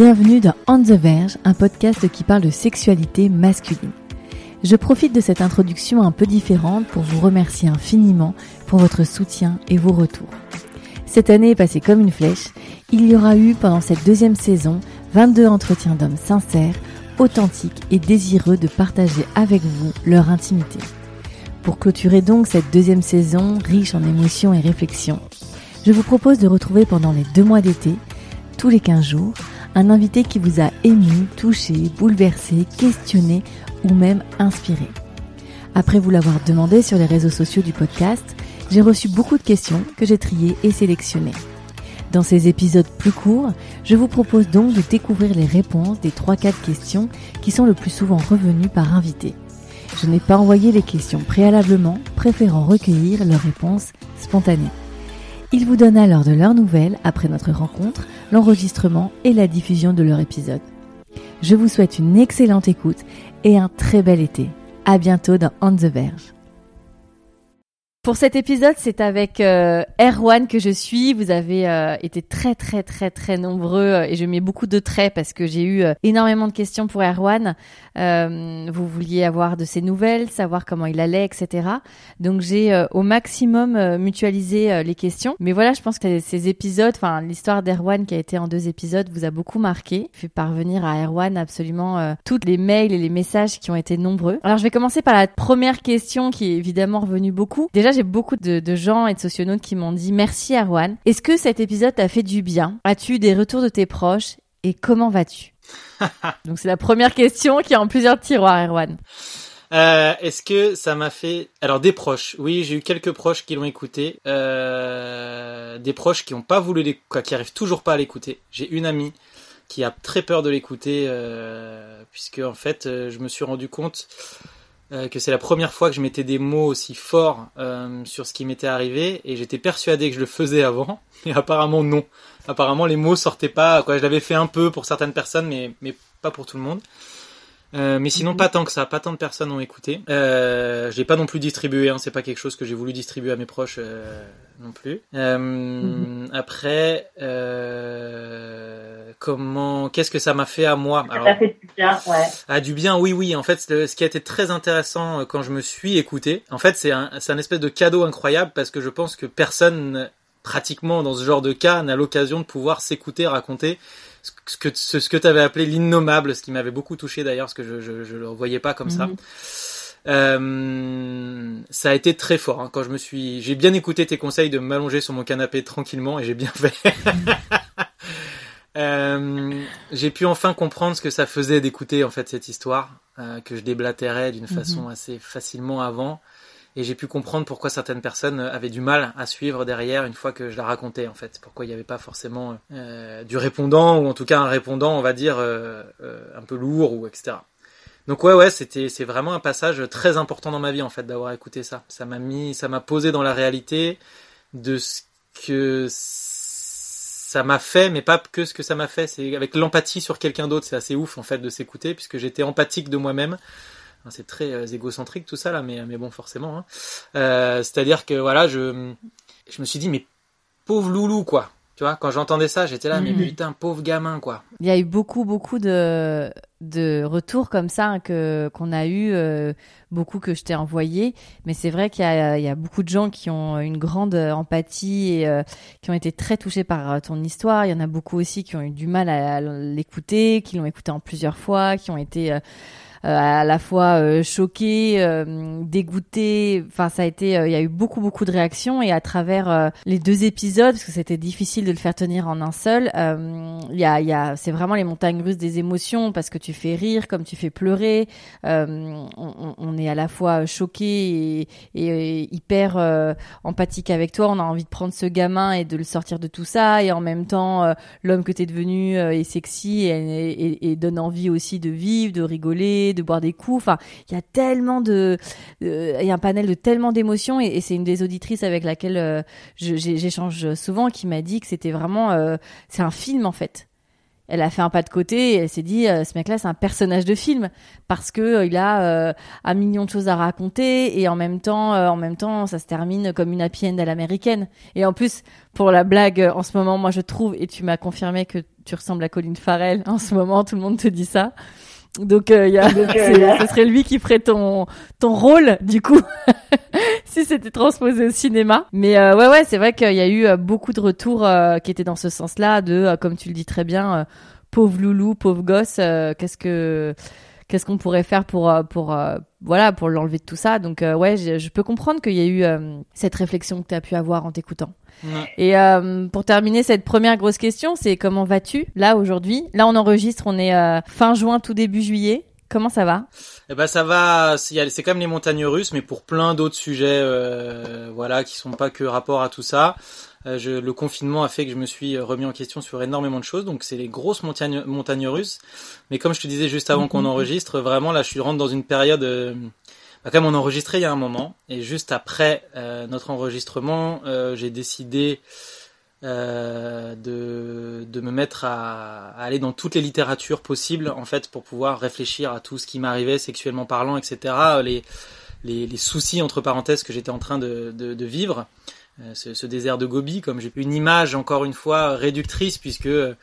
Bienvenue dans On the Verge, un podcast qui parle de sexualité masculine. Je profite de cette introduction un peu différente pour vous remercier infiniment pour votre soutien et vos retours. Cette année est passée comme une flèche. Il y aura eu pendant cette deuxième saison 22 entretiens d'hommes sincères, authentiques et désireux de partager avec vous leur intimité. Pour clôturer donc cette deuxième saison riche en émotions et réflexions, je vous propose de retrouver pendant les deux mois d'été, tous les 15 jours, un invité qui vous a ému, touché, bouleversé, questionné ou même inspiré. Après vous l'avoir demandé sur les réseaux sociaux du podcast, j'ai reçu beaucoup de questions que j'ai triées et sélectionnées. Dans ces épisodes plus courts, je vous propose donc de découvrir les réponses des 3-4 questions qui sont le plus souvent revenues par invité. Je n'ai pas envoyé les questions préalablement, préférant recueillir leurs réponses spontanées. Ils vous donnent alors de leurs nouvelles après notre rencontre, l'enregistrement et la diffusion de leur épisode. Je vous souhaite une excellente écoute et un très bel été. À bientôt dans On the Verge. Pour cet épisode, c'est avec euh, Erwan que je suis. Vous avez euh, été très très très très nombreux euh, et je mets beaucoup de traits parce que j'ai eu euh, énormément de questions pour Erwan. Euh, vous vouliez avoir de ses nouvelles, savoir comment il allait, etc. Donc j'ai au maximum mutualisé les questions. Mais voilà, je pense que ces épisodes, enfin l'histoire d'Erwan qui a été en deux épisodes, vous a beaucoup marqué. Fait parvenir à Erwan absolument toutes les mails et les messages qui ont été nombreux. Alors je vais commencer par la première question qui est évidemment revenue beaucoup. Déjà j'ai beaucoup de, de gens et de socionautes qui m'ont dit merci Erwan. Est-ce que cet épisode t'a fait du bien? As-tu des retours de tes proches? Et comment vas-tu? Donc c'est la première question qui est en plusieurs tiroirs Erwan. Euh, Est-ce que ça m'a fait alors des proches Oui, j'ai eu quelques proches qui l'ont écouté, euh, des proches qui ont pas voulu l'écouter, qui arrivent toujours pas à l'écouter. J'ai une amie qui a très peur de l'écouter euh, puisque en fait, je me suis rendu compte euh, que c'est la première fois que je mettais des mots aussi forts euh, sur ce qui m'était arrivé et j'étais persuadé que je le faisais avant, mais apparemment non. Apparemment les mots sortaient pas. Quoi, je l'avais fait un peu pour certaines personnes, mais mais pas pour tout le monde. Euh, mais sinon, pas tant que ça, pas tant de personnes ont écouté. Euh, j'ai pas non plus distribué, hein, c'est pas quelque chose que j'ai voulu distribuer à mes proches euh, non plus. Euh, Après, euh, comment, qu'est-ce que ça m'a fait à moi Ça fait du bien, ouais. Ah, du bien, oui, oui. En fait, ce qui a été très intéressant euh, quand je me suis écouté, en fait, c'est un, c'est un espèce de cadeau incroyable parce que je pense que personne, pratiquement dans ce genre de cas, n'a l'occasion de pouvoir s'écouter, raconter ce que ce, ce que tu avais appelé l'innommable, ce qui m'avait beaucoup touché d'ailleurs, parce que je, je, je le voyais pas comme ça. Mhm. Euh, ça a été très fort hein, quand je me suis. J'ai bien écouté tes conseils de m'allonger sur mon canapé tranquillement et j'ai bien fait. Euh, j'ai pu enfin comprendre ce que ça faisait d'écouter en fait cette histoire euh, que je déblatérais d'une façon assez facilement avant. Et j'ai pu comprendre pourquoi certaines personnes avaient du mal à suivre derrière une fois que je la racontais en fait. Pourquoi il n'y avait pas forcément euh, du répondant ou en tout cas un répondant on va dire un peu lourd ou etc donc ouais ouais c'était c'est vraiment un passage très important dans ma vie en fait d'avoir écouté ça. Ça m'a mis ça m'a posé dans la réalité de ce que ça m'a fait mais pas que ce que ça m'a fait c'est avec l'empathie sur quelqu'un d'autre c'est assez ouf en fait de s'écouter puisque j'étais empathique de moi-même Enfin, c'est très euh, égocentrique tout ça là mais mais bon forcément hein. Euh, c'est-à-dire que voilà je je me suis dit mais pauvre loulou quoi tu vois quand j'entendais ça j'étais là mais Mhm. putain pauvre gamin quoi Il y a eu beaucoup, beaucoup de, de retours comme ça hein, que qu'on a eu, euh, beaucoup que je t'ai envoyé. Mais c'est vrai qu'il y a, il y a beaucoup de gens qui ont une grande empathie et euh, qui ont été très touchés par euh, ton histoire. Il y en a beaucoup aussi qui ont eu du mal à, à l'écouter, qui l'ont écouté en plusieurs fois, qui ont été euh, à la fois choqué, dégoûté. Enfin, ça a été, il y a eu beaucoup beaucoup de réactions et à travers les deux épisodes, parce que c'était difficile de le faire tenir en un seul, il y a, y a, c'est vraiment les montagnes russes des émotions parce que tu fais rire comme tu fais pleurer. On, on, est à la fois choqué et, et hyper empathique avec toi. On a envie de prendre ce gamin et de le sortir de tout ça et en même temps l'homme que tu es devenu est sexy et, et, donne envie aussi de vivre, de rigoler, de boire des coups. Enfin, il y a tellement de, il y a un panel de tellement d'émotions et, c'est une des auditrices avec laquelle euh, j'échange souvent qui m'a dit que c'était vraiment, euh, c'est un film en fait elle a fait un pas de côté et elle s'est dit euh, ce mec-là c'est un personnage de film parce que il a un million de choses à raconter et en même temps en même temps ça se termine comme une happy end à l'américaine et en plus pour la blague en ce moment moi je trouve et tu m'as confirmé que tu ressembles à Colin Farrell en ce moment tout le monde te dit ça donc, euh, y a, ce serait lui qui ferait ton ton rôle du coup si c'était transposé au cinéma. Mais euh, ouais ouais, c'est vrai qu'il y a eu euh, beaucoup de retours euh, qui étaient dans ce sens-là de comme tu le dis très bien pauvre loulou, pauvre gosse, qu'est-ce que qu'est-ce qu'on pourrait faire pour pour voilà pour l'enlever de tout ça. Donc ouais, je, je, peux comprendre qu'il y a eu cette réflexion que tu as pu avoir en t'écoutant. Et euh, pour terminer cette première grosse question, c'est comment vas-tu là aujourd'hui? Là, on enregistre, on est euh, fin juin, tout début juillet. Comment ça va? Eh ben ça va, c'est comme les montagnes russes, mais pour plein d'autres sujets, euh, voilà, qui sont pas que rapport à tout ça. Euh, je, le confinement a fait que je me suis remis en question sur énormément de choses, donc c'est les grosses montagnes, montagnes russes. Mais comme je te disais juste avant qu'on enregistre, vraiment là, je suis rentre dans une période euh, bah, quand même, on enregistrait il y a un moment, et juste après euh, notre enregistrement, euh, j'ai décidé euh, de, de me mettre à, à, aller dans toutes les littératures possibles, en fait, pour pouvoir réfléchir à tout ce qui m'arrivait sexuellement parlant, etc. Les, les, les, soucis, entre parenthèses, que j'étais en train de, de, de vivre. Euh, ce, ce, désert de Gobi, comme j'ai une image, encore une fois, réductrice, puisque euh,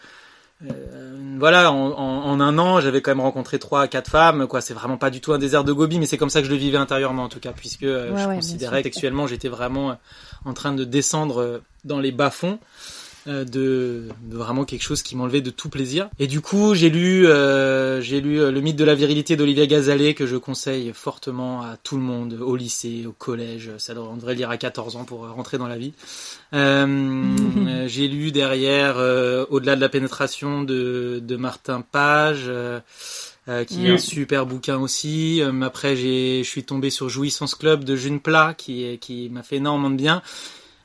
voilà, en, en, un an, j'avais quand même rencontré trois à quatre femmes. Quoi, c'est vraiment pas du tout un désert de Gobi, mais c'est comme ça que je le vivais intérieurement en tout cas, puisque euh, je considérais que sexuellement j'étais vraiment en train de descendre dans les bas fonds. Euh, de, de, vraiment quelque chose qui m'enlevait de tout plaisir. Et du coup, j'ai lu, euh, j'ai lu euh, le mythe de la virilité d'Olivia Gazalet que je conseille fortement à tout le monde, au lycée, au collège. Ça on devrait lire à 14 ans pour rentrer dans la vie. Euh, j'ai lu derrière Au-delà de la pénétration de, de Martin Page. qui est un super bouquin aussi. après, j'ai, je suis tombé sur Jouissance Club de June Plat, qui, qui m'a fait énormément de bien.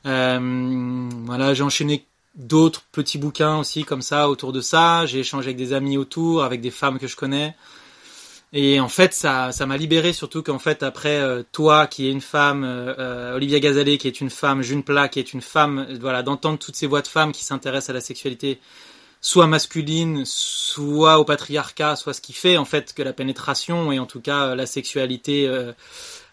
Euh, voilà, j'ai enchaîné d'autres petits bouquins aussi comme ça autour de ça. J'ai échangé avec des amis autour, avec des femmes que je connais. Et en fait, ça, m'a libéré surtout qu'en fait après euh, toi qui es une femme, euh, euh, Olivia Gazalet qui est une femme, June Plat qui est une femme, voilà, d'entendre toutes ces voix de femmes qui s'intéressent à la sexualité, soit masculine, soit au patriarcat, soit ce qui fait en fait que la pénétration et en tout cas la sexualité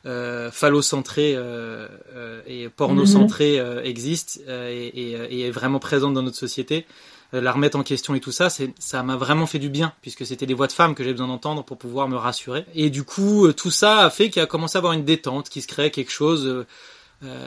phallocentrée euh, euh, et pornocentrée euh, existe et, et, est vraiment présente dans notre société, la remettre en question et tout ça, ça m'a vraiment fait du bien puisque c'était des voix de femmes que j'ai besoin d'entendre pour pouvoir me rassurer. Et du coup, tout ça a fait qu'il a commencé à avoir une détente, qui se crée quelque chose.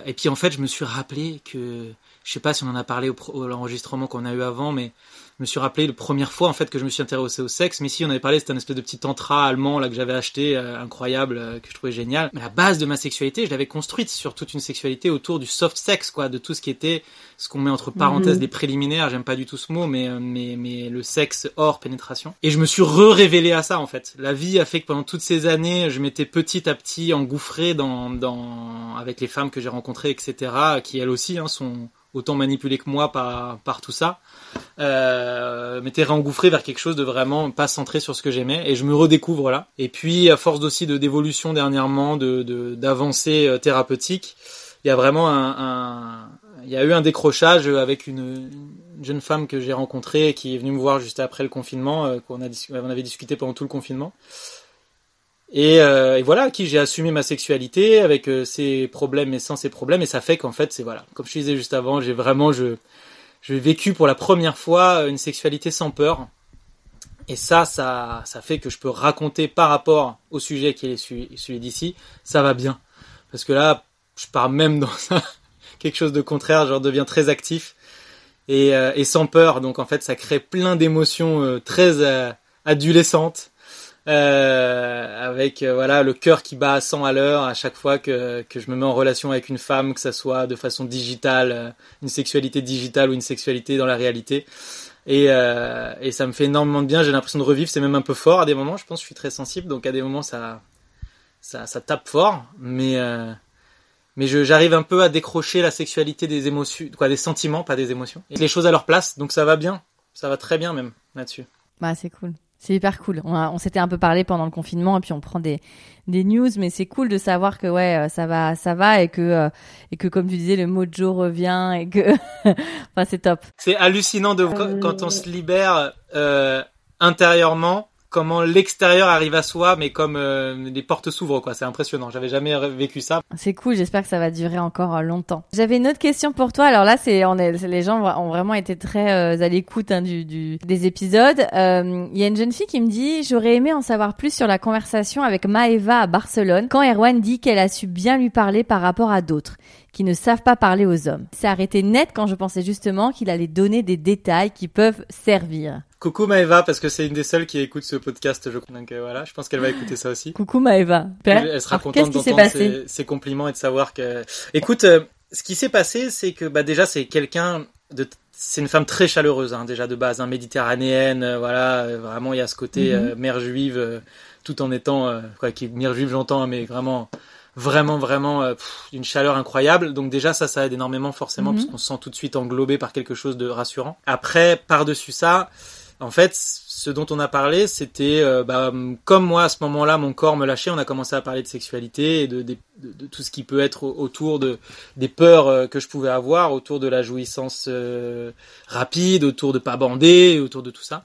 et puis en fait, je me suis rappelé que je sais pas si on en a parlé au, au l'enregistrement qu'on a eu avant, mais me suis rappelé la première fois en fait que je me suis intéressé au sexe. Mais si on avait parlé, c'était un espèce de petit tantra allemand là que j'avais acheté, euh, incroyable, euh, que je trouvais génial. Mais la base de ma sexualité, je l'avais construite sur toute une sexualité autour du soft sex, quoi, de tout ce qui était ce qu'on met entre parenthèses mhm. des préliminaires. J'aime pas du tout ce mot, mais euh, mais mais le sexe hors pénétration. Et je me suis re-révélé à ça en fait. La vie a fait que pendant toutes ces années, je m'étais petit à petit engouffré dans dans avec les femmes que j'ai rencontrées, etc., qui elles aussi hein, sont autant manipulé que moi par, par tout ça, euh, m'était réengouffré vers quelque chose de vraiment pas centré sur ce que j'aimais et je me redécouvre là. Et puis à force aussi de d'évolution dernièrement, de d'avancées euh, thérapeutiques, il y a vraiment un, un, il y a eu un décrochage avec une, jeune femme que j'ai rencontrée qui est venue me voir juste après le confinement, euh, qu'on a on avait discuté pendant tout le confinement et, euh, et, voilà, qui j'ai assumé ma sexualité avec euh, ses problèmes et sans ses problèmes, et ça fait qu'en fait, c'est voilà, comme je disais juste avant, j'ai vraiment, je, j'ai vécu pour la première fois une sexualité sans peur, et ça, ça, ça fait que je peux raconter par rapport au sujet qui est celui, d'ici, ça va bien, parce que là, je pars même dans quelque chose de contraire, je deviens très actif et, euh, et, sans peur, donc en fait, ça crée plein d'émotions euh, très adolescentes euh, avec euh, voilà le cœur qui bat à 100 à l'heure à chaque fois que, que je me mets en relation avec une femme, que ça soit de façon digitale, euh, une sexualité digitale ou une sexualité dans la réalité. Et, euh, et ça me fait énormément de bien. J'ai l'impression de revivre. C'est même un peu fort à des moments. Je pense je suis très sensible, donc à des moments ça ça, ça tape fort, mais mais j'arrive un peu à décrocher la sexualité des émotions, quoi, des sentiments, pas des émotions, et les choses à leur place. Donc ça va bien, ça va très bien même là-dessus. Bah c'est cool. C'est hyper cool. On, s'était un peu parlé pendant le confinement et puis on prend des, des news, mais c'est cool de savoir que ouais, euh, ça va, ça va et que euh, et que comme tu disais, le mojo revient et que, enfin c'est top. C'est hallucinant de quand, quand on se libère euh, intérieurement, comment l'extérieur arrive à soi, mais comme euh, les portes s'ouvrent quoi. C'est impressionnant. J'avais jamais vécu ça. C'est cool. J'espère que ça va durer encore euh, longtemps. J'avais une autre question pour toi. Alors là, c'est on est les gens ont vraiment été très euh, à l'écoute hein, du, du des épisodes. Euh, Il y a une jeune fille qui me dit j'aurais aimé en savoir plus sur la conversation avec Maeva à Barcelone quand Erwan dit qu'elle a su bien lui parler par rapport à d'autres qui ne savent pas parler aux hommes. C'est arrêté net quand je pensais justement qu'il allait donner des détails qui peuvent servir. Coucou Maëva, parce que c'est une des seules qui écoute ce podcast, je crois. Donc euh, voilà, je pense qu'elle va écouter ça aussi. Coucou Maeva. Elle sera Alors, contente d'entendre ses, ses compliments et de savoir que. Écoute, euh, ce qui s'est passé, c'est que bah déjà c'est quelqu'un de, c'est une femme très chaleureuse hein, déjà de base, hein, méditerranéenne, euh, voilà, vraiment il y a ce côté Mhm. mère juive, tout en étant quoi, qui mère juive j'entends, hein, mais vraiment, vraiment, vraiment euh, pff, d'une chaleur incroyable. Donc déjà ça, ça aide énormément forcément parce qu'on se sent tout de suite englobé par quelque chose de rassurant. Après, par dessus ça. En fait, ce dont on a parlé, c'était euh, bah, comme moi à ce moment-là, mon corps me lâchait. On a commencé à parler de sexualité et de, de, de- de tout ce qui peut être au- autour de des peurs euh, que je pouvais avoir, autour de la jouissance euh, rapide, autour de pas bander, autour de tout ça.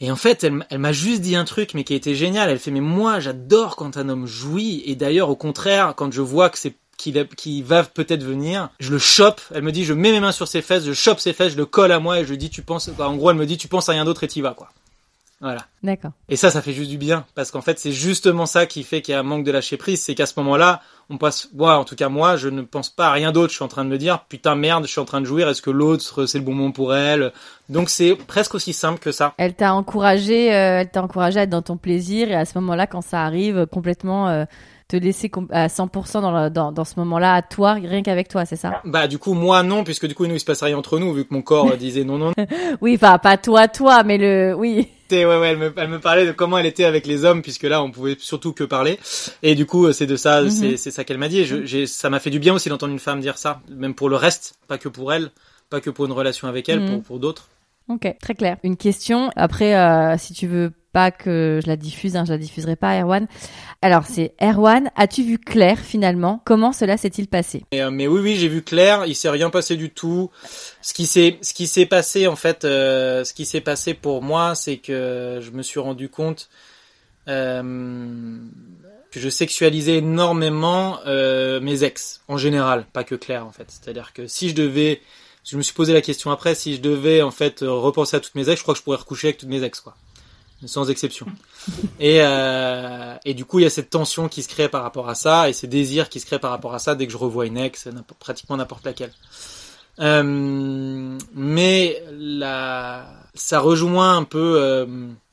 Et en fait, elle, m'a juste dit un truc, mais qui a été génial. Elle fait, mais moi, j'adore quand un homme jouit. Et d'ailleurs, au contraire, quand je vois que c'est qu'il va peut-être venir, je le chope. Elle me dit, je mets mes mains sur ses fesses, je chope ses fesses, je le colle à moi et je lui dis, tu penses, en gros, elle me dit, tu penses à rien d'autre et t'y vas, quoi. Voilà. D'accord. Et ça, ça fait juste du bien, parce qu'en fait, c'est justement ça qui fait qu'il y a un manque de lâcher prise, c'est qu'à ce moment-là, on passe, moi, en tout cas moi, je ne pense pas à rien d'autre. Je suis en train de me dire, putain merde, je suis en train de jouir. Est-ce que l'autre, c'est le bon moment pour elle? Donc c'est presque aussi simple que ça. Elle t'a encouragé, euh, elle t'a encouragé à être dans ton plaisir et à ce moment-là, quand ça arrive, complètement euh, te laisser à 100% dans, le- dans, dans ce moment-là à toi, rien qu'avec toi, c'est ça? Bah du coup, moi non, puisque du coup, nous, il se passe rien entre nous, vu que mon corps disait non, non. Oui, enfin pas toi, toi, mais le, oui. Ouais, ouais, elle me, elle me parlait de comment elle était avec les hommes, puisque là, on pouvait surtout que parler. Et du coup, c'est de ça, Mhm. c'est, c'est ça qu'elle m'a dit. Et j'ai, ça m'a fait du bien aussi d'entendre une femme dire ça, même pour le reste, pas que pour elle, pas que pour une relation avec elle, Mhm. pour, pour d'autres. Ok, très clair. Une question. Après, euh, si tu veux pas que je la diffuse, hein, je la diffuserai pas, Erwan. Alors c'est Erwan. As-tu vu Claire finalement? Comment cela s'est-il passé? Mais, euh, mais oui, oui, j'ai vu Claire. Il s'est rien passé du tout. Ce qui s'est, ce qui s'est passé en fait, euh, ce qui s'est passé pour moi, c'est que je me suis rendu compte euh, que je sexualisais énormément euh, mes ex en général, pas que Claire en fait. C'est-à-dire que si je devais, je me suis posé la question après, si je devais en fait euh, repenser à toutes mes ex, je crois que je pourrais recoucher avec toutes mes ex quoi, sans exception. Et, euh, et du coup, il y a cette tension qui se crée par rapport à ça, et ces désirs qui se créent par rapport à ça dès que je revois une ex, pratiquement n'importe laquelle. Euh, mais la, ça rejoint un peu euh,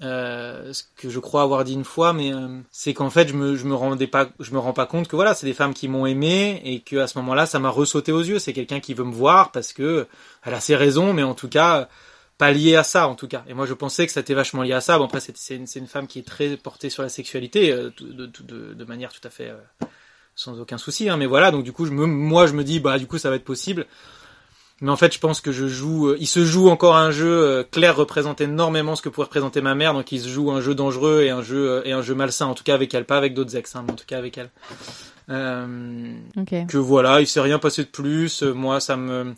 euh, ce que je crois avoir dit une fois, mais euh, c'est qu'en fait, je me, je me rendais pas, je me rends pas compte que voilà, c'est des femmes qui m'ont aimé et que à ce moment-là, ça m'a ressauté aux yeux. C'est quelqu'un qui veut me voir parce que elle a ses raisons, mais en tout cas, pas lié à ça en tout cas. Et moi je pensais que c'était vachement lié à ça. Bon après c'est une, une femme qui est très portée sur la sexualité euh, de, de, de, manière tout à fait sans aucun souci. Hein, mais voilà donc du coup je me, moi je me dis bah du coup ça va être possible. Mais en fait je pense que je joue. euh, il se joue encore un jeu. euh, Claire représente énormément ce que pourrait représenter ma mère. Donc il se joue un jeu dangereux et un jeu euh, et un jeu malsain en tout cas avec elle, pas avec d'autres ex, hein, mais en tout cas avec elle. Euh, Ok. que voilà, il s'est rien passé de plus. Moi, ça me,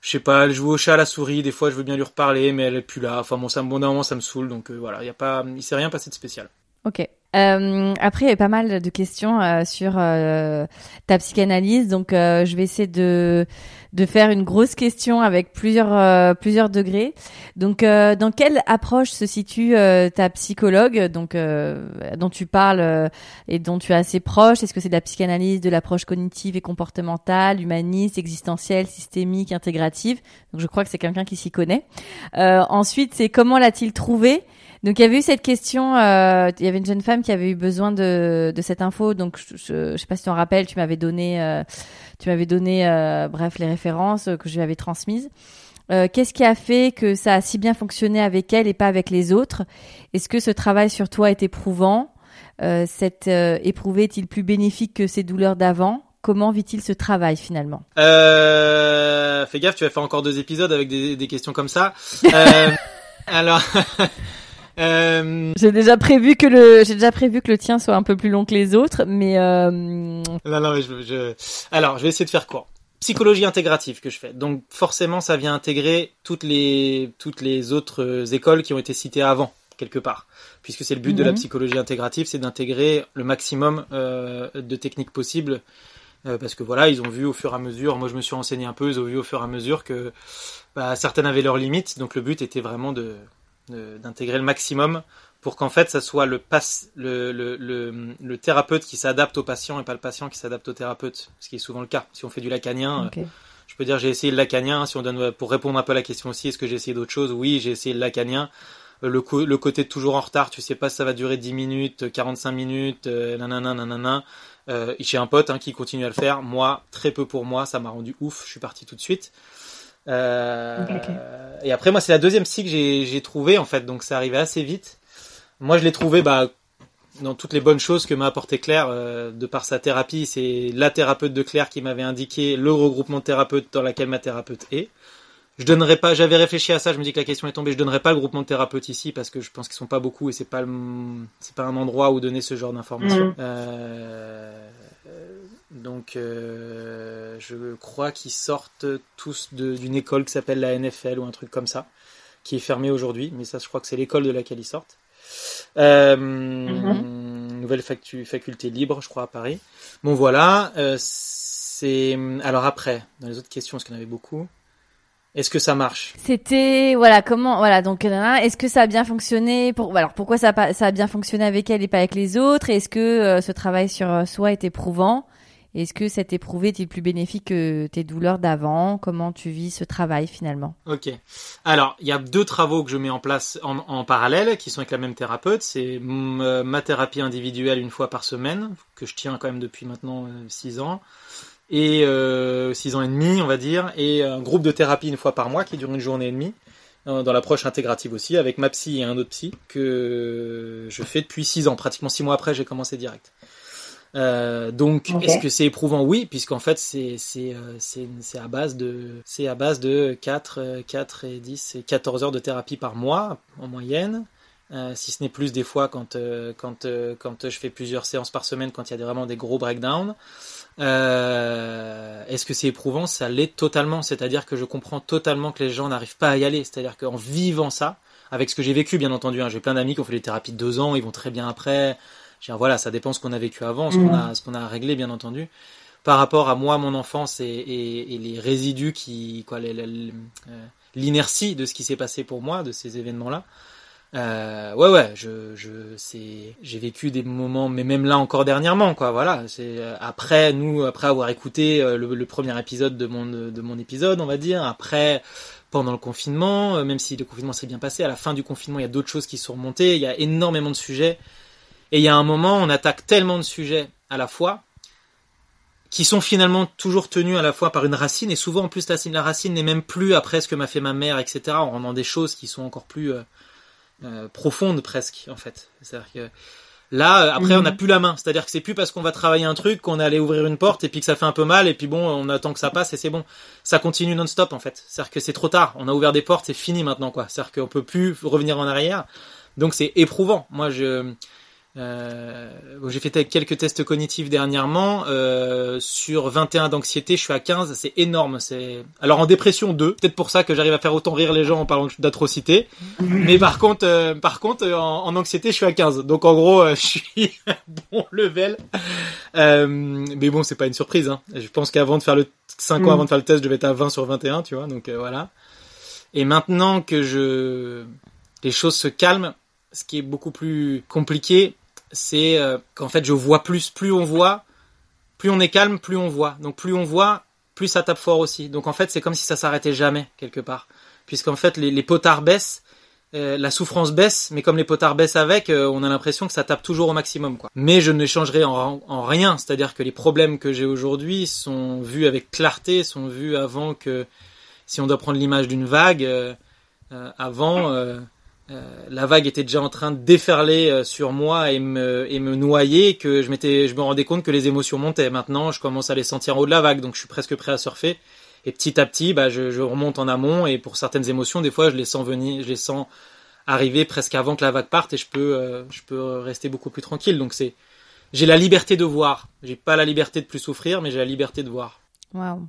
je sais pas, elle joue au chat à la souris. Des fois, je veux bien lui reparler, mais elle est plus là. Enfin bon, ça bon, moment, ça me saoule. Donc euh, voilà, il y a pas, il s'est rien passé de spécial. Ok. Euh, après, il y a pas mal de questions euh, sur euh, ta psychanalyse, donc euh, je vais essayer de de faire une grosse question avec plusieurs euh, plusieurs degrés. Donc, euh, dans quelle approche se situe ta psychologue, donc dont tu parles et dont tu es assez proche? Est-ce que c'est de la psychanalyse, de l'approche cognitive et comportementale, humaniste, existentielle, systémique, intégrative? Donc, je crois que c'est quelqu'un qui s'y connaît. Ensuite, c'est comment l'a-t-il trouvé? Donc il y avait eu cette question, euh, il y avait une jeune femme qui avait eu besoin de, de cette info, donc je, je, sais pas si tu en rappelles, tu m'avais donné, euh, tu m'avais donné, euh, bref, les références que je lui avais transmises. Qu'est-ce qui a fait que ça a si bien fonctionné avec elle et pas avec les autres? Est-ce que ce travail sur toi est éprouvant? Cette éprouvé est-il plus bénéfique que ces douleurs d'avant? Comment vit-il ce travail finalement? Fais gaffe, tu vas faire encore deux épisodes avec des, des questions comme ça. alors. Euh... J'ai déjà prévu que le j'ai déjà prévu que le tien soit un peu plus long que les autres, mais euh... non non mais je, je... alors je vais essayer de faire court. Psychologie intégrative que je fais, donc forcément ça vient intégrer toutes les toutes les autres écoles qui ont été citées avant quelque part, puisque c'est le but de la mhm. psychologie intégrative, c'est d'intégrer le maximum euh, de techniques possibles, parce que voilà ils ont vu au fur et à mesure, moi je me suis renseigné un peu, ils ont vu au fur et à mesure que bah, certaines avaient leurs limites, donc le but était vraiment de d'intégrer le maximum pour qu'en fait ça soit le, pass, le, le, le, thérapeute qui s'adapte au patient et pas le patient qui s'adapte au thérapeute, ce qui est souvent le cas. Si on fait du lacanien, euh, je peux dire j'ai essayé le lacanien, si on donne pour répondre un peu à la question aussi, est-ce que j'ai essayé d'autres choses? Oui, j'ai essayé le lacanien. Euh, le, le côté toujours en retard, tu sais pas si ça va durer 10 minutes, 45 minutes, euh, nanana, nanana. Euh, j'ai un pote hein, qui continue à le faire. Moi, très peu pour moi, ça m'a rendu ouf. Je suis parti tout de suite. Euh, et après, moi, c'est la deuxième psy que j'ai trouvé en fait, donc ça arrivait assez vite. Moi, je l'ai trouvé bah, dans toutes les bonnes choses que m'a apporté Claire euh, de par sa thérapie. C'est la thérapeute de Claire qui m'avait indiqué le regroupement de thérapeutes dans lequel ma thérapeute est. Je donnerais pas, j'avais réfléchi à ça, je me dis que la question est tombée, je donnerais pas le groupement de thérapeutes ici parce que je pense qu'ils sont pas beaucoup et c'est pas c'est pas un endroit où donner ce genre d'informations. Mmh. Euh, donc, euh, je crois qu'ils sortent tous d'une école qui s'appelle la NFL ou un truc comme ça, qui est fermée aujourd'hui. Mais ça, je crois que c'est l'école de laquelle ils sortent. Euh, mhm. Nouvelle faculté libre, je crois, à Paris. Bon, voilà. Euh, c'est alors après, dans les autres questions, parce qu'il y en avait beaucoup. Est-ce que ça marche? C'était voilà comment voilà donc est-ce que ça a bien fonctionné pour alors pourquoi ça a, ça a bien fonctionné avec elle et pas avec les autres? Est-ce que ce travail sur soi est éprouvant? Est-ce que cet éprouvé est-il plus bénéfique que tes douleurs d'avant? Comment tu vis ce travail finalement? Ok. Alors, il y a deux travaux que je mets en place en, parallèle qui sont avec la même thérapeute. C'est euh, ma thérapie individuelle une fois par semaine, que je tiens quand même depuis maintenant 6 euh, ans. Et euh, 6 ans et demi, on va dire. Et un groupe de thérapie une fois par mois qui dure une journée et demie dans l'approche intégrative aussi, avec ma psy et un autre psy que je fais depuis 6 ans. Pratiquement 6 mois après, j'ai commencé direct. Euh, donc, est-ce que c'est éprouvant? Oui, puisqu'en fait, c'est c'est euh, c'est à base de c'est à base de 4 4 euh, et 10 et 14 heures de thérapie par mois en moyenne. Euh, si ce n'est plus des fois quand euh, quand quand je fais plusieurs séances par semaine quand il y a vraiment des gros breakdowns. Est-ce que c'est éprouvant? Ça l'est totalement. C'est-à-dire que je comprends totalement que les gens n'arrivent pas à y aller. C'est-à-dire qu'en vivant ça, avec ce que j'ai vécu, bien entendu, hein, j'ai plein d'amis qui ont fait des thérapies de deux ans, ils vont très bien après voilà, ça dépend ce qu'on a vécu avant, ce qu'on a, ce qu'on a réglé, bien entendu. Par rapport à moi, mon enfance et, et, les résidus qui, quoi, euh, l'inertie de ce qui s'est passé pour moi, de ces événements-là. Euh, ouais, ouais, je, je, c'est, j'ai vécu des moments, mais même là encore dernièrement, quoi. Voilà, c'est euh, après nous, après avoir écouté euh, le, premier épisode de mon de mon épisode, on va dire. Après, pendant le confinement, même si le confinement s'est bien passé, à la fin du confinement, il y a d'autres choses qui sont remontées. Il y a énormément de sujets et il y a un moment, on attaque tellement de sujets à la fois qui sont finalement toujours tenus à la fois par une racine, et souvent en plus la, la racine n'est même plus après ce que m'a fait ma mère, etc. On rentre dans des choses qui sont encore plus euh, euh, profondes presque, en fait. C'est-à-dire que là, euh, après, on n'a mhm. plus la main. C'est-à-dire que c'est plus parce qu'on va travailler un truc qu'on est allé ouvrir une porte et puis que ça fait un peu mal et puis bon, on attend que ça passe et c'est bon. Ça continue non-stop en fait. C'est-à-dire que c'est trop tard. On a ouvert des portes, c'est fini maintenant quoi. C'est-à-dire qu'on peut plus revenir en arrière. Donc c'est éprouvant. Moi, je euh, j'ai fait quelques tests cognitifs dernièrement. Euh, sur 21 d'anxiété, je suis à 15. C'est énorme. C'est alors en dépression 2. Peut-être pour ça que j'arrive à faire autant rire les gens en parlant d'atrocité. Mais par contre, euh, par contre, en, anxiété, je suis à 15. Donc en gros, je suis bon level. mais bon, c'est pas une surprise. Hein. Je pense qu'avant de faire le 5 ans avant de faire le test, je devais être à 20 sur 21, tu vois. Donc voilà. Et maintenant que je les choses se calment, ce qui est beaucoup plus compliqué, c'est euh, qu'en fait je vois plus, plus on voit, plus on est calme, plus on voit. Donc plus on voit, plus ça tape fort aussi. Donc en fait c'est comme si ça s'arrêtait jamais quelque part, puisqu'en fait les, potards baissent euh, la souffrance baisse, mais comme les potards baissent avec, euh, on a l'impression que ça tape toujours au maximum. Quoi. Mais je ne changerai en, en rien, c'est-à-dire que les problèmes que j'ai aujourd'hui sont vus avec clarté, sont vus avant que, si on doit prendre l'image d'une vague, avant, la vague était déjà en train de déferler sur moi et me, et me noyer, que je, je me rendais compte que les émotions montaient. Maintenant, je commence à les sentir en haut de la vague, donc je suis presque prêt à surfer. Et petit à petit, bah, je, remonte en amont et pour certaines émotions, des fois, je les sens venir, je les sens arriver presque avant que la vague parte et je peux, euh, je peux rester beaucoup plus tranquille. Donc c'est, j'ai la liberté de voir. J'ai pas la liberté de plus souffrir, mais j'ai la liberté de voir. Waouh.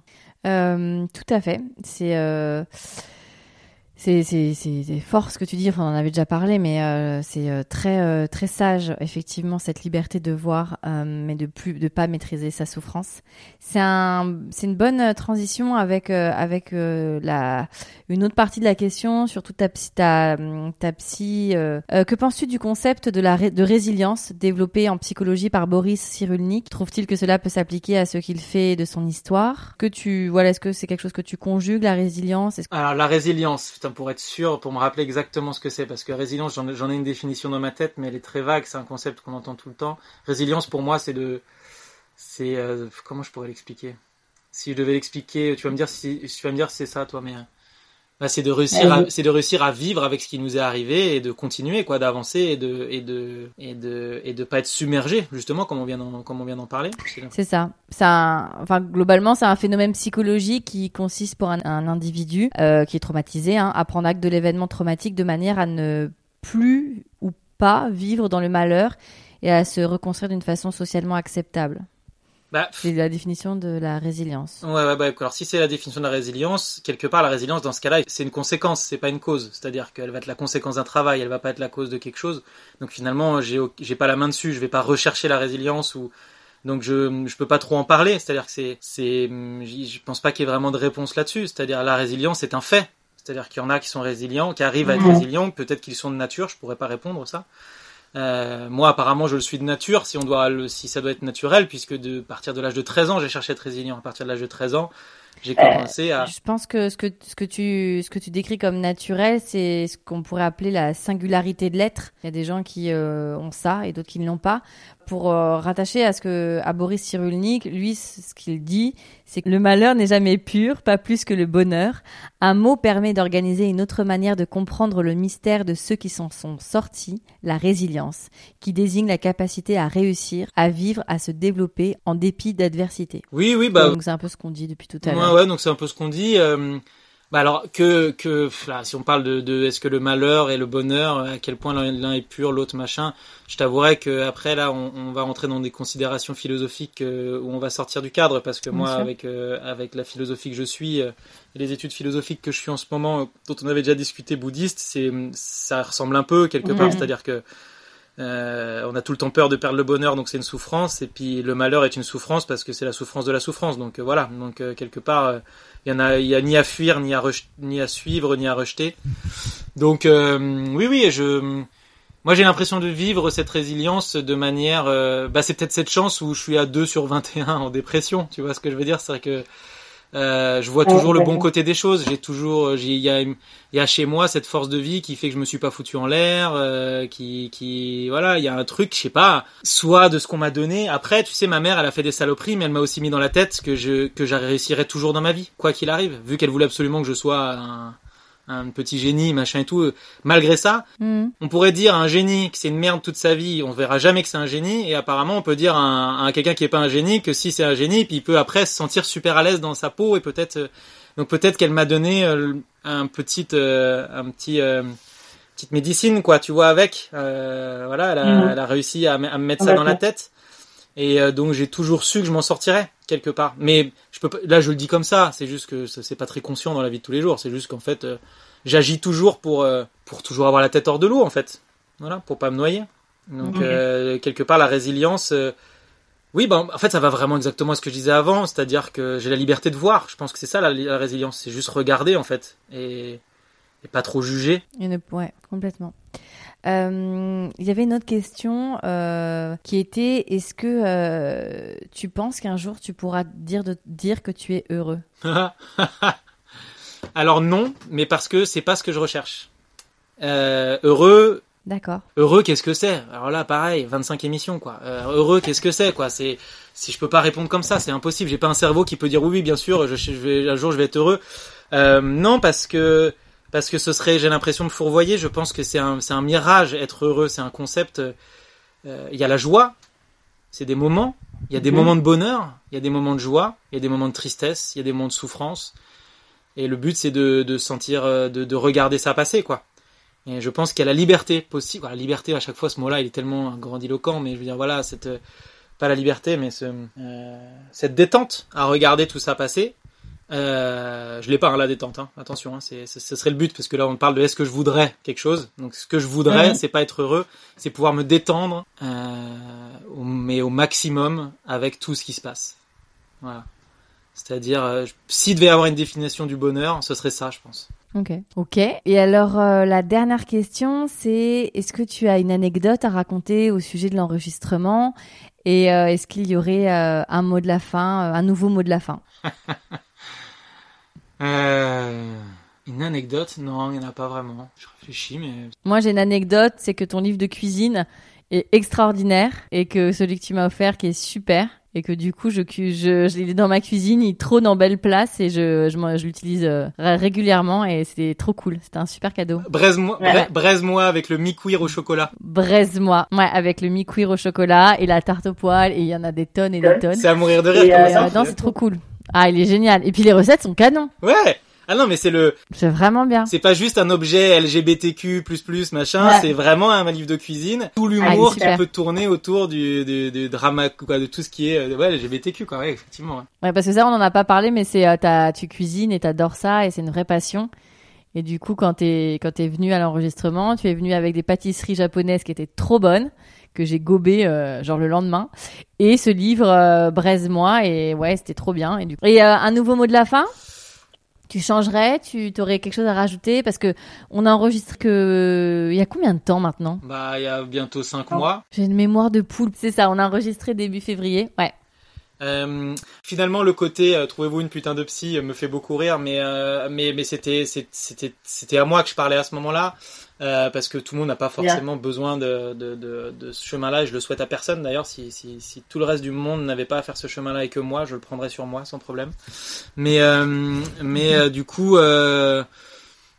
Euh, tout à fait. C'est euh, c'est fort ce que tu dis, enfin, on en avait déjà parlé, mais euh, c'est euh, très euh, très sage effectivement cette liberté de voir, mais de plus de pas maîtriser sa souffrance. C'est un une bonne transition avec avec la une autre partie de la question, surtout ta ta, ta psy. que penses-tu du concept de la de résilience développé en psychologie par Boris Cyrulnik? Trouve-t-il que cela peut s'appliquer à ce qu'il fait de son histoire? Que tu voilà, est-ce que c'est quelque chose que tu conjugues la résilience? Alors la résilience, pour être sûr, pour me rappeler exactement ce que c'est, parce que résilience, j'en ai une définition dans ma tête, mais elle est très vague, c'est un concept qu'on entend tout le temps. Résilience, pour moi, c'est de... C'est... Euh, comment je pourrais l'expliquer? Si je devais l'expliquer, tu vas me dire si tu vas me dire c'est ça, toi, mais... Bah, c'est de réussir à, c'est de réussir à vivre avec ce qui nous est arrivé et de continuer quoi d'avancer et de et de et de et de pas être submergé justement comme on vient d'en comme on vient d'en parler. C'est ça. Ça enfin globalement c'est un phénomène psychologique qui consiste pour un, individu euh, qui est traumatisé hein, à prendre acte de l'événement traumatique de manière à ne plus ou pas vivre dans le malheur et à se reconstruire d'une façon socialement acceptable bah, c'est la définition de la résilience. Ouais, ouais, bah, alors si c'est la définition de la résilience, quelque part la résilience dans ce cas-là, c'est une conséquence, c'est pas une cause. C'est-à-dire qu'elle va être la conséquence d'un travail, elle va pas être la cause de quelque chose. Donc finalement, j'ai j'ai pas la main dessus, je vais pas rechercher la résilience ou donc je je peux pas trop en parler. C'est-à-dire que c'est c'est je pense pas qu'il y ait vraiment de réponse là-dessus. C'est-à-dire la résilience c'est un fait. C'est-à-dire qu'il y en a qui sont résilients, qui arrivent à être résilients, peut-être qu'ils sont de nature, je pourrais pas répondre ça. Euh, moi, apparemment, je le suis de nature, si on doit, le, si ça doit être naturel, puisque de partir de l'âge de 13 ans, j'ai cherché à être résilient. À partir de l'âge de 13 ans, j'ai commencé à. Je pense que ce que ce que tu ce que tu décris comme naturel, c'est ce qu'on pourrait appeler la singularité de l'être. Il y a des gens qui euh, ont ça et d'autres qui ne l'ont pas pour euh, rattacher à ce que à Boris Cyrulnik, lui, ce qu'il dit, c'est que le malheur n'est jamais pur, pas plus que le bonheur. Un mot permet d'organiser une autre manière de comprendre le mystère de ceux qui s'en sont sortis, la résilience, qui désigne la capacité à réussir, à vivre, à se développer en dépit d'adversité. Oui, oui, bah. Donc c'est un peu ce qu'on dit depuis tout à l'heure. Ouais, ouais, donc c'est un peu ce qu'on dit. Euh, bah alors que que là, si on parle de, de est-ce que le malheur et le bonheur, à quel point l'un est pur, l'autre machin, je t'avouerais que après là, on, on, va rentrer dans des considérations philosophiques euh, où on va sortir du cadre parce que moi, avec euh, avec la philosophie que je suis, euh, les études philosophiques que je suis en ce moment, dont on avait déjà discuté bouddhiste, c'est ça ressemble un peu quelque part, c'est-à-dire que euh, on a tout le temps peur de perdre le bonheur, donc c'est une souffrance. Et puis le malheur est une souffrance parce que c'est la souffrance de la souffrance. Donc euh, voilà. Donc euh, quelque part, il y en a, il y a ni à fuir, ni à ni à suivre, ni à rejeter. Donc oui, oui. Je, moi j'ai l'impression de vivre cette résilience de manière. bah c'est peut-être cette chance où je suis à 2 sur 21 en dépression. Tu vois ce que je veux dire? C'est que euh, je vois toujours le bon côté des choses. J'ai toujours, il y a, y a chez moi cette force de vie qui fait que je me suis pas foutu en l'air, euh, qui, qui, voilà, il y a un truc, je sais pas, soit de ce qu'on m'a donné. Après, tu sais, ma mère, elle a fait des saloperies, mais elle m'a aussi mis dans la tête que je, que réussirais toujours dans ma vie, quoi qu'il arrive, vu qu'elle voulait absolument que je sois un, un petit génie, machin et tout. Malgré ça, mm. on pourrait dire à un génie que c'est une merde toute sa vie, on verra jamais que c'est un génie, et apparemment on peut dire à, à quelqu'un qui est pas un génie que si c'est un génie, puis il peut après se sentir super à l'aise dans sa peau et peut-être, euh, donc peut-être qu'elle m'a donné euh, un petit, euh, un petit, petite médecine quoi, tu vois avec, voilà, elle a, mm. elle a réussi à, à, me mettre ça dans la tête. Et donc j'ai toujours su que je m'en sortirais quelque part. Mais je peux pas, là, je le dis comme ça. C'est juste que c'est pas très conscient dans la vie de tous les jours. C'est juste qu'en fait, euh, j'agis toujours pour euh, pour toujours avoir la tête hors de l'eau, en fait. Voilà, pour pas me noyer. Donc euh, quelque part, la résilience. oui, ben en fait, ça va vraiment exactement à ce que je disais avant, c'est-à-dire que j'ai la liberté de voir. Je pense que c'est ça la, résilience, c'est juste regarder en fait et, et pas trop juger. ouais, complètement. Euh, il y avait une autre question euh, qui était est-ce que euh, tu penses qu'un jour tu pourras dire de dire que tu es heureux? Alors non, mais parce que c'est pas ce que je recherche. Heureux, D'accord. heureux, qu'est-ce que c'est? Alors là, pareil, 25 émissions, quoi. Heureux, qu'est-ce que c'est, quoi? C'est si je peux pas répondre comme ça, c'est impossible. J'ai pas un cerveau qui peut dire oui, bien sûr, je, je vais un jour je vais être heureux. Non, parce que parce que ce serait, j'ai l'impression de fourvoyer. Je pense que c'est un c'est un mirage être heureux. C'est un concept. euh, Il y a la joie, c'est des moments. Il y a des Mhm. moments de bonheur, il y a des moments de joie, il y a des moments de tristesse, il y a des moments de souffrance. Et le but, c'est de, de sentir, euh, de, de regarder ça passer, quoi. Et je pense qu'il y a la liberté possible. La liberté, à chaque fois, ce mot-là, il est tellement grandiloquent, mais je veux dire, voilà, cette, euh, pas la liberté, mais ce, euh, cette détente à regarder tout ça passer. Euh, je l'ai pas, hein, la détente, hein. attention, hein, c'est, ce serait le but, parce que là, on parle de est-ce que je voudrais quelque chose. Donc, ce que je voudrais, Mhm. c'est pas être heureux, c'est pouvoir me détendre, euh, mais au maximum avec tout ce qui se passe. Voilà. C'est-à-dire, euh, s'il devait y avoir une définition du bonheur, ce serait ça, je pense. Ok. Ok. Et alors, euh, la dernière question, c'est est-ce que tu as une anecdote à raconter au sujet de l'enregistrement? Et euh, est-ce qu'il y aurait un mot de la fin, un nouveau mot de la fin? Euh, une anecdote Non, il n'y en a pas vraiment. Je réfléchis, mais... Moi, j'ai une anecdote, c'est que ton livre de cuisine est extraordinaire et que celui que tu m'as offert qui est super et que du coup, je, je, je l'ai dans ma cuisine, il trône en belle place et je, je, m'en- je l'utilise euh, ré- régulièrement et c'était trop cool. C'était un super cadeau. Braise-moi Ouais. braise-moi avec le mi-cuir au chocolat. Braise-moi. Ouais, avec le mi-cuir au chocolat et la tarte au poil et il y en a des tonnes et des tonnes. C'est à mourir de rire, Et, euh, ça Euh, non, c'est trop cool. Ah, il est génial. Et puis les recettes sont canons. Ouais Ah non, mais c'est le... C'est vraiment bien. C'est pas juste un objet LGBTQ++, machin, Ouais. c'est vraiment un livre de cuisine. Tout Ah, l'humour est qui peut tourner autour du, du, du drama, quoi, de tout ce qui est... euh, Ouais, LGBTQ, quoi, ouais, effectivement. ouais. Ouais, parce que ça, on en a pas parlé, mais c'est, euh, tu cuisines et t'adores ça et c'est une vraie passion. Et du coup, quand t'es, quand t'es venu à l'enregistrement, tu es venu avec des pâtisseries japonaises qui étaient trop bonnes, que j'ai gobé, euh, genre le lendemain. Et ce livre, euh, Braise-moi, et ouais, c'était trop bien. Et, du... et euh, un nouveau mot de la fin? Tu changerais, tu aurais quelque chose à rajouter? Parce que on enregistre que il y a combien de temps maintenant? Bah, il y a bientôt Oh. cinq mois. J'ai une mémoire de poule. C'est ça, on a enregistré début février. Ouais. Euh, finalement, le côté euh, trouvez-vous une putain de psy me fait beaucoup rire, mais euh, mais mais c'était c'est- c'était c'était à moi que je parlais à ce moment-là euh, parce que tout le monde n'a pas forcément besoin de, de, de, de ce chemin-là et je le souhaite à personne d'ailleurs. Si, si si tout le reste du monde n'avait pas à faire ce chemin-là et que moi, je le prendrais sur moi sans problème. Mais euh, mais euh, du coup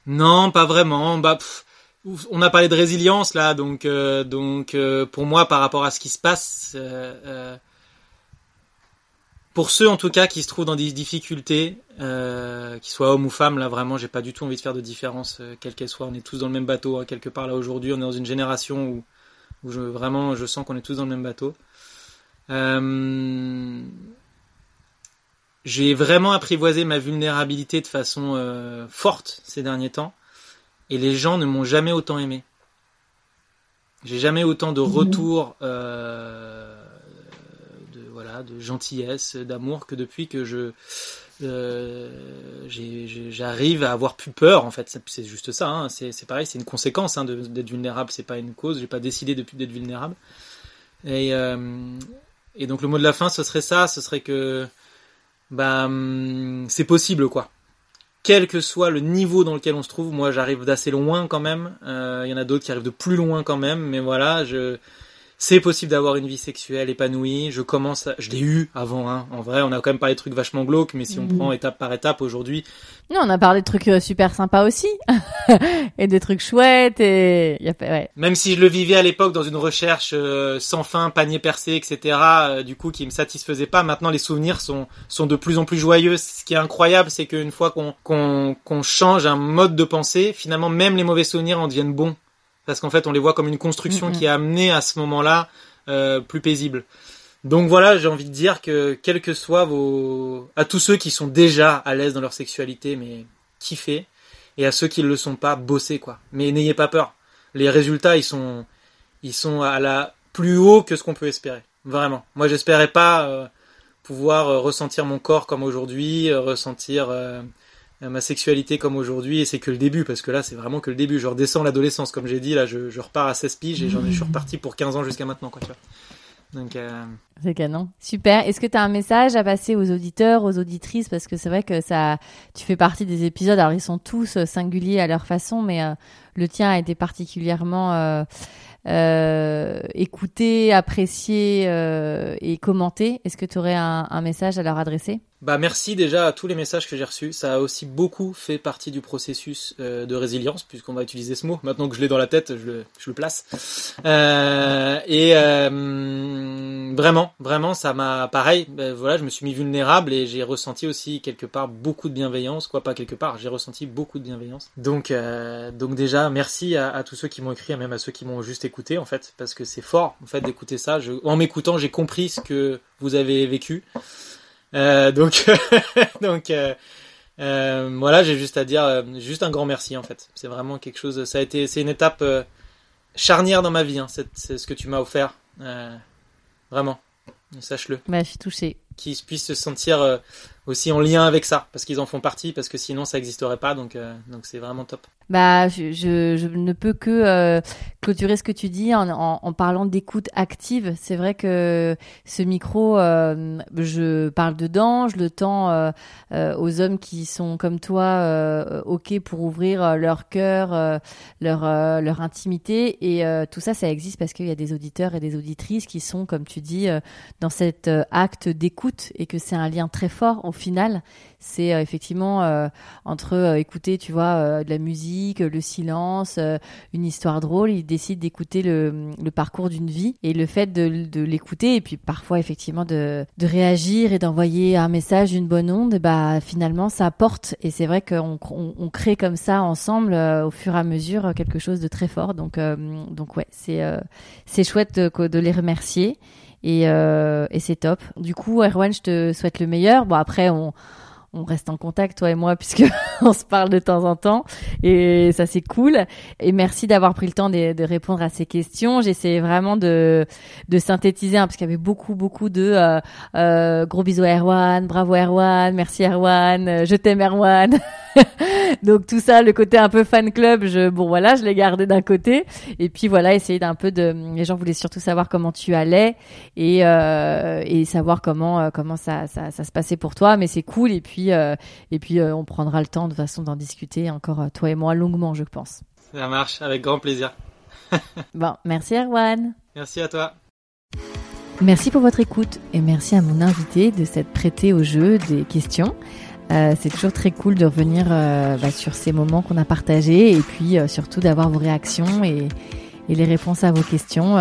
non, pas vraiment. Bah pff, on a parlé de résilience là, donc donc pour moi par rapport à ce qui se passe. Pour ceux en tout cas qui se trouvent dans des difficultés, euh, qu'ils soient hommes ou femmes, là vraiment j'ai pas du tout envie de faire de différence, euh, quelle qu'elle soit. On est tous dans le même bateau hein, quelque part là aujourd'hui. On est dans une génération où, où je, vraiment je sens qu'on est tous dans le même bateau. Euh, j'ai vraiment apprivoisé ma vulnérabilité de façon forte ces derniers temps, et les gens ne m'ont jamais autant aimé. J'ai jamais autant de retours. Euh, de de gentillesse d'amour que depuis que je euh, j'ai- j'arrive à avoir plus peur en fait. C'est- juste ça hein. c'est pareil c'est une conséquence hein, d'être vulnérable. C'est pas une cause. J'ai pas décidé depuis d'être vulnérable. Et euh, et donc le mot de la fin ce serait ça. Ce serait que bah hum, c'est possible quoi. Quel que soit le niveau dans lequel on se trouve moi j'arrive d'assez loin quand même. Euh, il y en a d'autres qui arrivent de plus loin quand même. Mais voilà je c'est possible d'avoir une vie sexuelle épanouie. Je commence, à... je l'ai eu avant. Hein. En vrai, on a quand même parlé de trucs vachement glauques, mais si on Mhm. prend étape par étape aujourd'hui, Non, on a parlé de trucs euh, super sympas aussi. et des trucs chouettes et y a ouais. même si je le vivais à l'époque dans une recherche euh, sans fin, panier percé, etc., euh, du coup qui me satisfaisait pas, maintenant les souvenirs sont sont de plus en plus joyeux. Ce qui est incroyable, c'est qu'une fois qu'on qu'on qu'on change un mode de pensée, finalement même les mauvais souvenirs en deviennent bons, parce qu'en fait on les voit comme une construction qui a amené à ce moment-là euh, plus paisible. Donc voilà, j'ai envie de dire que quel que soit vos, à tous ceux qui sont déjà à l'aise dans leur sexualité, mais kiffez, et à ceux qui ne le sont pas, bossez quoi. Mais n'ayez pas peur. Les résultats, ils sont, ils sont à la plus haut que ce qu'on peut espérer. Vraiment. Moi, j'espérais pas euh, pouvoir euh, ressentir mon corps comme aujourd'hui, euh, ressentir euh, ma sexualité comme aujourd'hui, et c'est que le début, parce que là, c'est vraiment que le début. Je redescends l'adolescence, comme j'ai dit, là, je, je repars à 16 piges et j'en suis reparti pour 15 ans jusqu'à maintenant, quoi, tu vois. Donc, euh, C'est canon. Super. Est-ce que tu as un message à passer aux auditeurs, aux auditrices? Parce que c'est vrai que ça, tu fais partie des épisodes. Alors, ils sont tous euh, singuliers à leur façon, mais euh, le tien a été particulièrement euh, euh, écouté, apprécié euh, et commenté. Est-ce que tu aurais un, message à leur adresser? Bah merci déjà à tous les messages que j'ai reçus. Ça a aussi beaucoup fait partie du processus euh, de résilience, puisqu'on va utiliser ce mot. Maintenant que je l'ai dans la tête, je le, place. Et vraiment, vraiment, ça m'a pareil. voilà, je me suis mis vulnérable et j'ai ressenti aussi quelque part beaucoup de bienveillance. Quoi, pas quelque part, j'ai ressenti beaucoup de bienveillance. Donc, donc déjà, merci à, à tous ceux qui m'ont écrit, et même à ceux qui m'ont juste écouté en fait, parce que c'est fort en fait d'écouter ça. Je, en m'écoutant, j'ai compris ce que vous avez vécu. Euh, donc, donc euh, euh, voilà, j'ai juste à dire, juste un grand merci en fait. C'est vraiment quelque chose. Ça a été, c'est une étape charnière dans ma vie. Hein, c'est, ce que tu m'as offert, vraiment. Sache-le. bah, Je suis touchée. Qu'ils puissent se sentir aussi en lien avec ça, parce qu'ils en font partie, parce que sinon ça n'existerait pas. Donc, euh, donc c'est vraiment top. Bah, je, je, ne peux que euh, clôturer ce que tu dis en, en, parlant d'écoute active. C'est vrai que ce micro, euh, je parle dedans, je le tends euh, aux hommes qui sont comme toi, ok pour ouvrir leur cœur, leur leur intimité, et tout ça, ça existe parce qu'il y a des auditeurs et des auditrices qui sont, comme tu dis, dans cet acte d'écoute et que c'est un lien très fort final. C'est euh, effectivement euh, entre euh, écouter, tu vois, de la musique, le silence, une histoire drôle. Ils décident d'écouter le, le parcours d'une vie et le fait de, de l'écouter et puis parfois effectivement de, de réagir et d'envoyer un message, une bonne onde, bah finalement ça apporte. Et c'est vrai qu'on on, on crée comme ça ensemble au fur et à mesure quelque chose de très fort. Donc euh, donc ouais, c'est euh, c'est chouette de, de les remercier. Et, euh, et c'est top. Du coup, Erwan, je te souhaite le meilleur. Bon, après, on, on reste en contact, toi et moi, puisque on se parle de temps en temps. Et ça, c'est cool. Et merci d'avoir pris le temps de, de répondre à ces questions. J'essaie vraiment de, de synthétiser, hein, parce qu'il y avait beaucoup, beaucoup de euh, euh, gros bisous à Erwan, bravo Erwan, merci Erwan, euh, je t'aime Erwan. Donc tout ça, le côté un peu fan club, je, bon voilà, je l'ai gardé d'un côté. Et puis voilà, essayer d'un peu de, les gens voulaient surtout savoir comment tu allais et, euh, et savoir comment, euh, comment ça, ça, ça se passait pour toi. Mais c'est cool. Et puis, euh, et puis euh, on prendra le temps de façon d'en discuter encore euh, toi et moi longuement, je pense. Ça marche, avec grand plaisir. Bon, merci Erwan. Merci à toi. Merci pour votre écoute et merci à mon invité de s'être prêté au jeu des questions. Euh, c'est toujours très cool de revenir euh, bah, sur ces moments qu'on a partagés et puis euh, surtout d'avoir vos réactions et, les réponses à vos questions.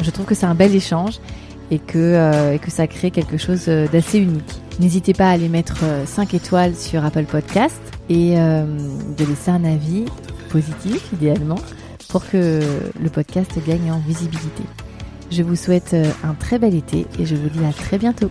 Je trouve que c'est un bel échange et que, et que ça crée quelque chose d'assez unique. N'hésitez pas à aller mettre 5 étoiles sur Apple Podcast et de laisser un avis positif idéalement pour que le podcast gagne en visibilité. Je vous souhaite un très bel été et je vous dis à très bientôt.